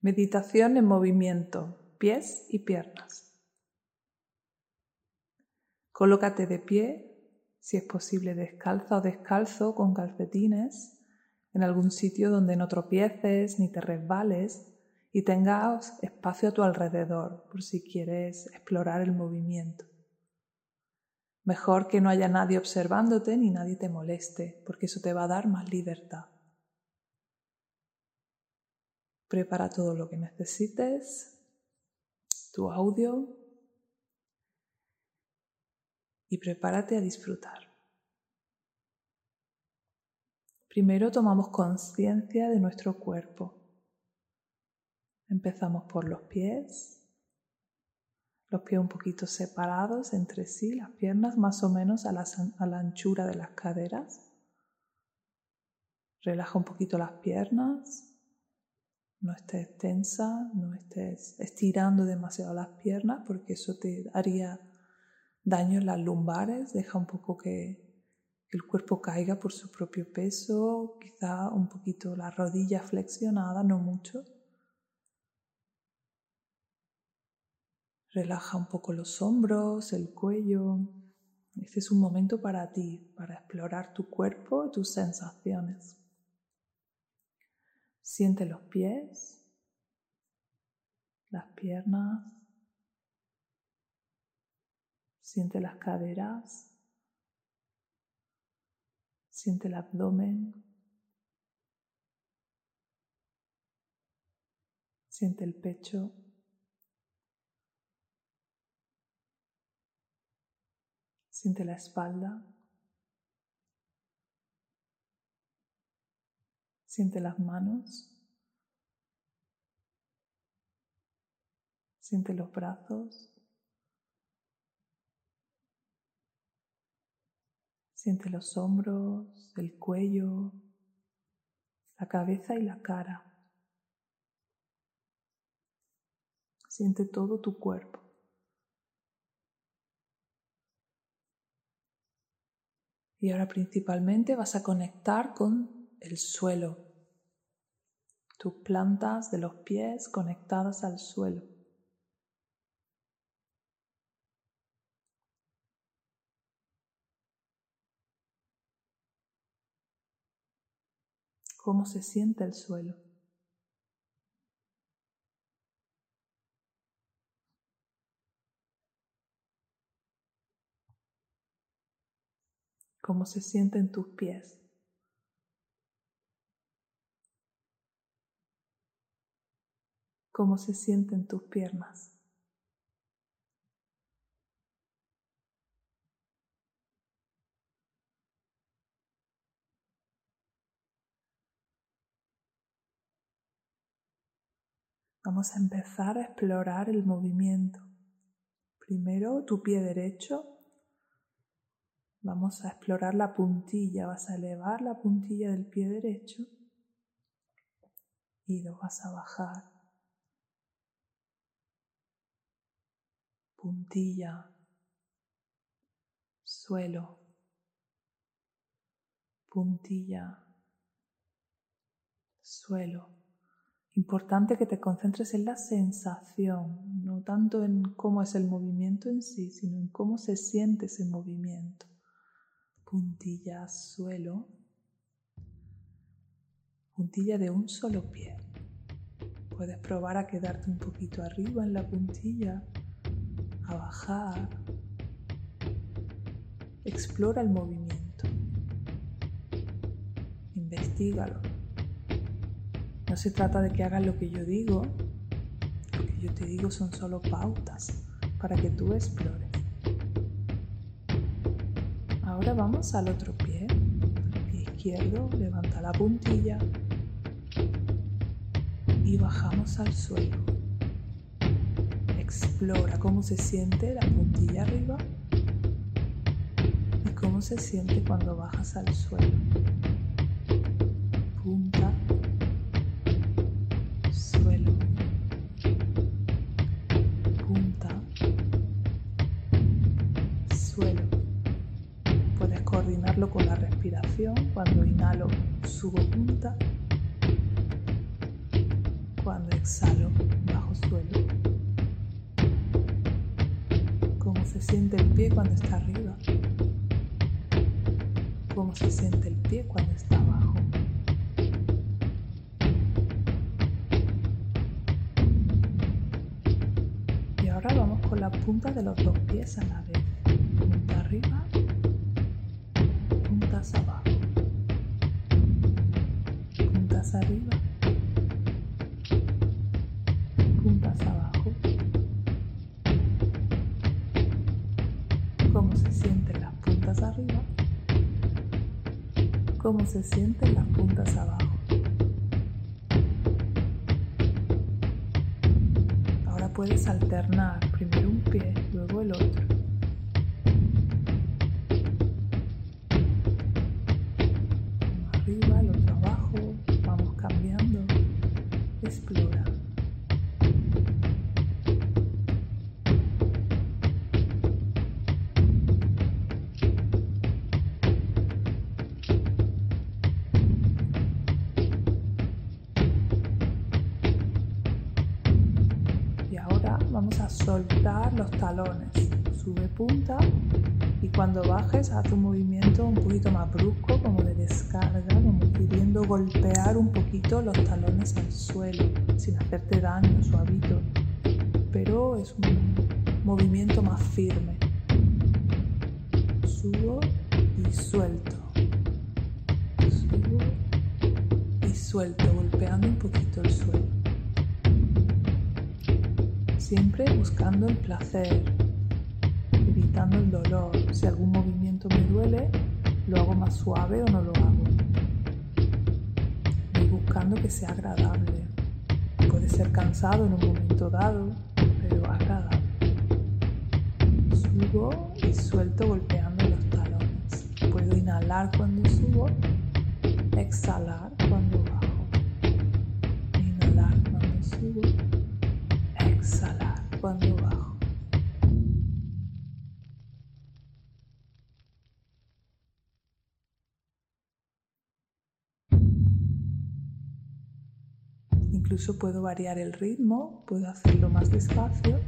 Meditación en movimiento, pies y piernas. Colócate de pie, si es posible descalza o descalzo con calcetines, en algún sitio donde no tropieces ni te resbales y tengas espacio a tu alrededor por si quieres explorar el movimiento. Mejor que no haya nadie observándote ni nadie te moleste, porque eso te va a dar más libertad. Prepara todo lo que necesites, tu audio y prepárate a disfrutar. Primero tomamos conciencia de nuestro cuerpo. Empezamos por los pies, los pies un poquito separados entre sí, las piernas más o menos a la, anchura de las caderas. Relaja un poquito las piernas, no estés tensa, no estés estirando demasiado las piernas porque eso te haría daño en las lumbares. Deja un poco que, el cuerpo caiga por su propio peso, quizá un poquito la rodilla flexionada, no mucho. Relaja un poco los hombros, el cuello. Este es un momento para ti, para explorar tu cuerpo y tus sensaciones. Siente los pies, las piernas, siente las caderas, siente el abdomen, siente el pecho. Siente la espalda. Siente las manos. Siente los brazos. Siente los hombros, el cuello, la cabeza y la cara. Siente todo tu cuerpo. Y ahora principalmente vas a conectar con el suelo, tus plantas de los pies conectadas al suelo. ¿Cómo se siente el suelo? ¿Cómo se sienten tus pies? Cómo se sienten tus piernas. Vamos a empezar a explorar el movimiento. Primero tu pie derecho. Vamos a explorar la puntilla. Vas a elevar la puntilla del pie derecho y lo vas a bajar. Puntilla, suelo, puntilla, suelo. Importante que te concentres en la sensación, no tanto en cómo es el movimiento en sí, sino en cómo se siente ese movimiento. Puntilla, suelo, puntilla de un solo pie. Puedes probar a quedarte un poquito arriba en la puntilla a bajar. Explora el movimiento. Investígalo. No se trata de que hagas lo que yo digo. Lo que yo te digo son solo pautas para que tú explores. Ahora vamos al otro pie. El pie izquierdo, levanta la puntilla y bajamos al suelo. Explora cómo se siente la puntilla arriba y cómo se siente cuando bajas al suelo. Punta, suelo, punta, suelo. Puedes coordinarlo con la respiración. Cuando inhalo, subo punta. cuando exhalo cuando está arriba. Cómo se siente el pie cuando está abajo. Y ahora vamos con la punta de los dos pies a la vez. Punta arriba, puntas abajo. Puntas arriba Cómo se sienten las puntas abajo. Ahora puedes alternar primero un pie, luego el otro. Vamos a soltar los talones. Sube punta y cuando bajes haz un movimiento un poquito más brusco, como de descarga, como queriendo golpear un poquito los talones al suelo, sin hacerte daño, suavito. Pero es un movimiento más firme. Subo y suelto. Subo y suelto, golpeando un poquito el suelo siempre buscando el placer, evitando el dolor. Si algún movimiento me duele, lo hago más suave o no lo hago. Voy buscando que sea agradable. Puede ser cansado en un momento dado, pero agradable. Subo y suelto golpeando los talones. Puedo inhalar cuando subo, exhalar Incluso puedo variar el ritmo, puedo hacerlo más despacio,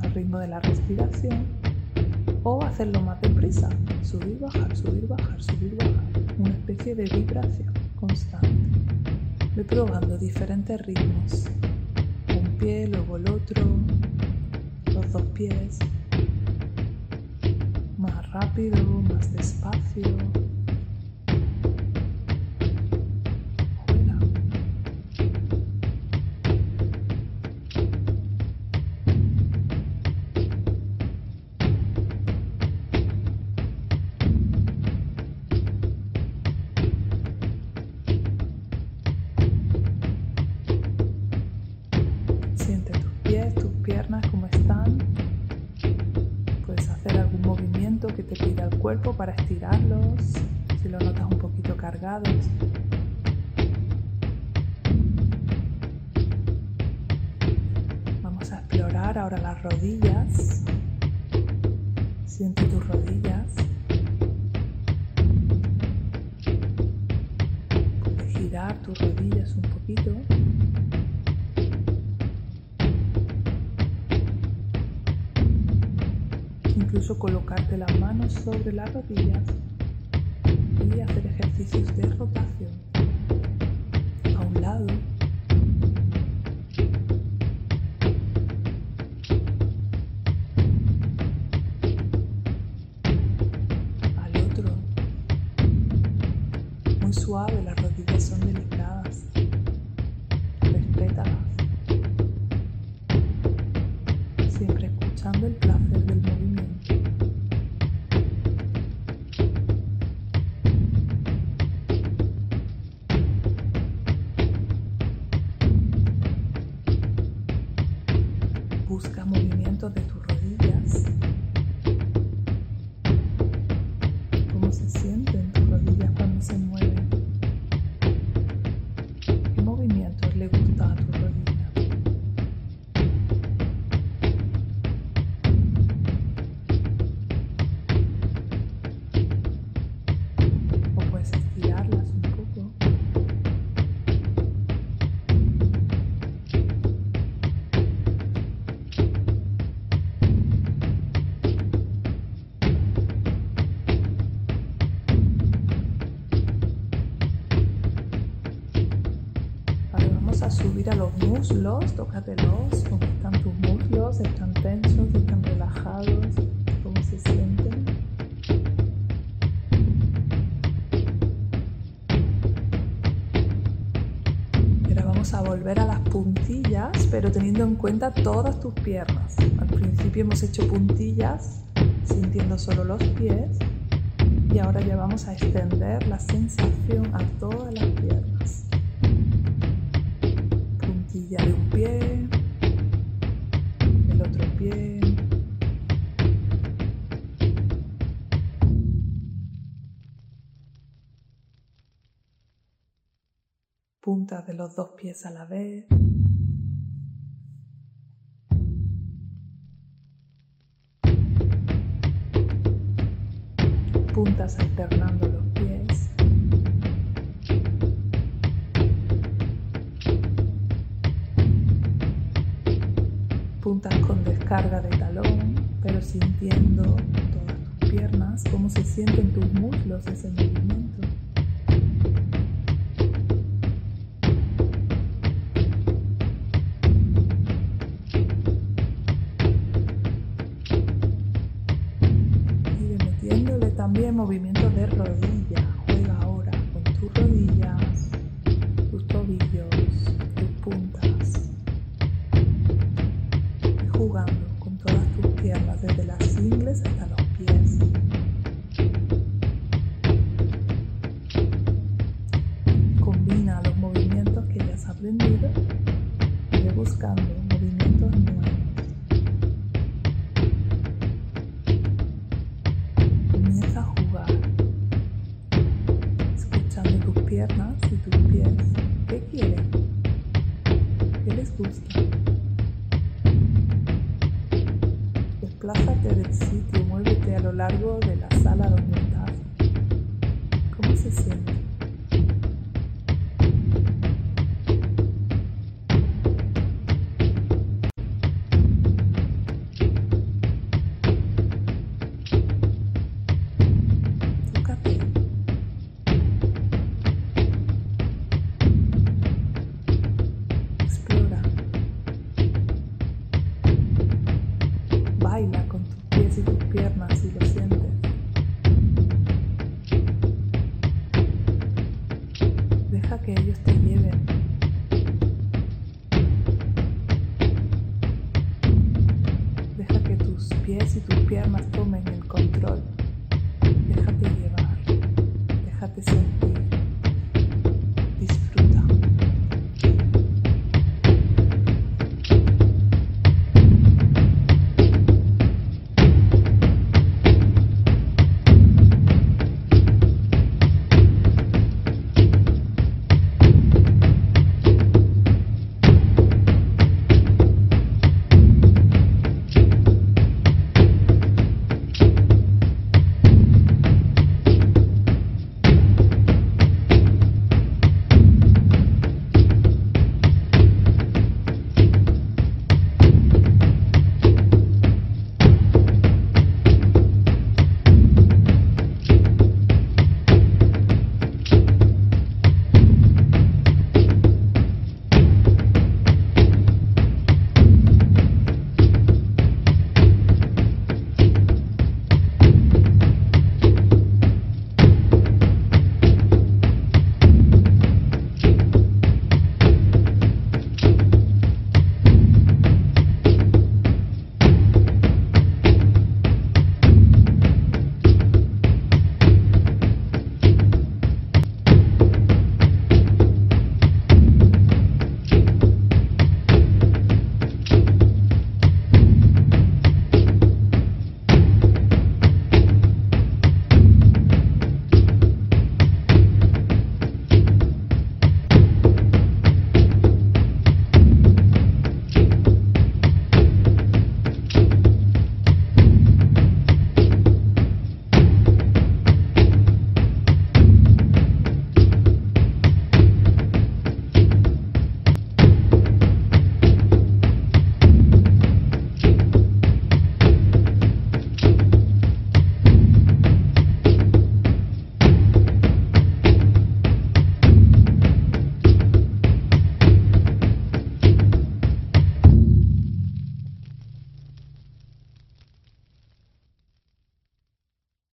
al ritmo de la respiración, o hacerlo más deprisa, subir, bajar, subir, bajar, subir, bajar, una especie de vibración constante. Voy probando diferentes ritmos pie, luego el otro, los dos pies, más rápido, más despacio. Vamos a explorar ahora las rodillas. Siente tus rodillas. Puedes girar tus rodillas un poquito. incluso colocarte las manos sobre las rodillas y hacer ejercicios de rotación a un lado. Al otro. Muy suave las rodillas son delicadas 60. Vamos a subir a los muslos, tócatelos, cómo están tus muslos, están tensos, están relajados, cómo se sienten. Ahora vamos a volver a las puntillas, pero teniendo en cuenta todas tus piernas. Al principio hemos hecho puntillas, sintiendo solo los pies, y ahora ya vamos a extender la sensación a todas las piernas de un pie, el otro pie. Puntas de los dos pies a la vez. Puntas alternando los pies. Descarga de talón, pero sintiendo todas tus piernas, cómo se sienten tus muslos ese movimiento. Y metiéndole también movimientos de rodilla. Juega ahora con tus rodillas, buscando movimientos piernas tomen el control.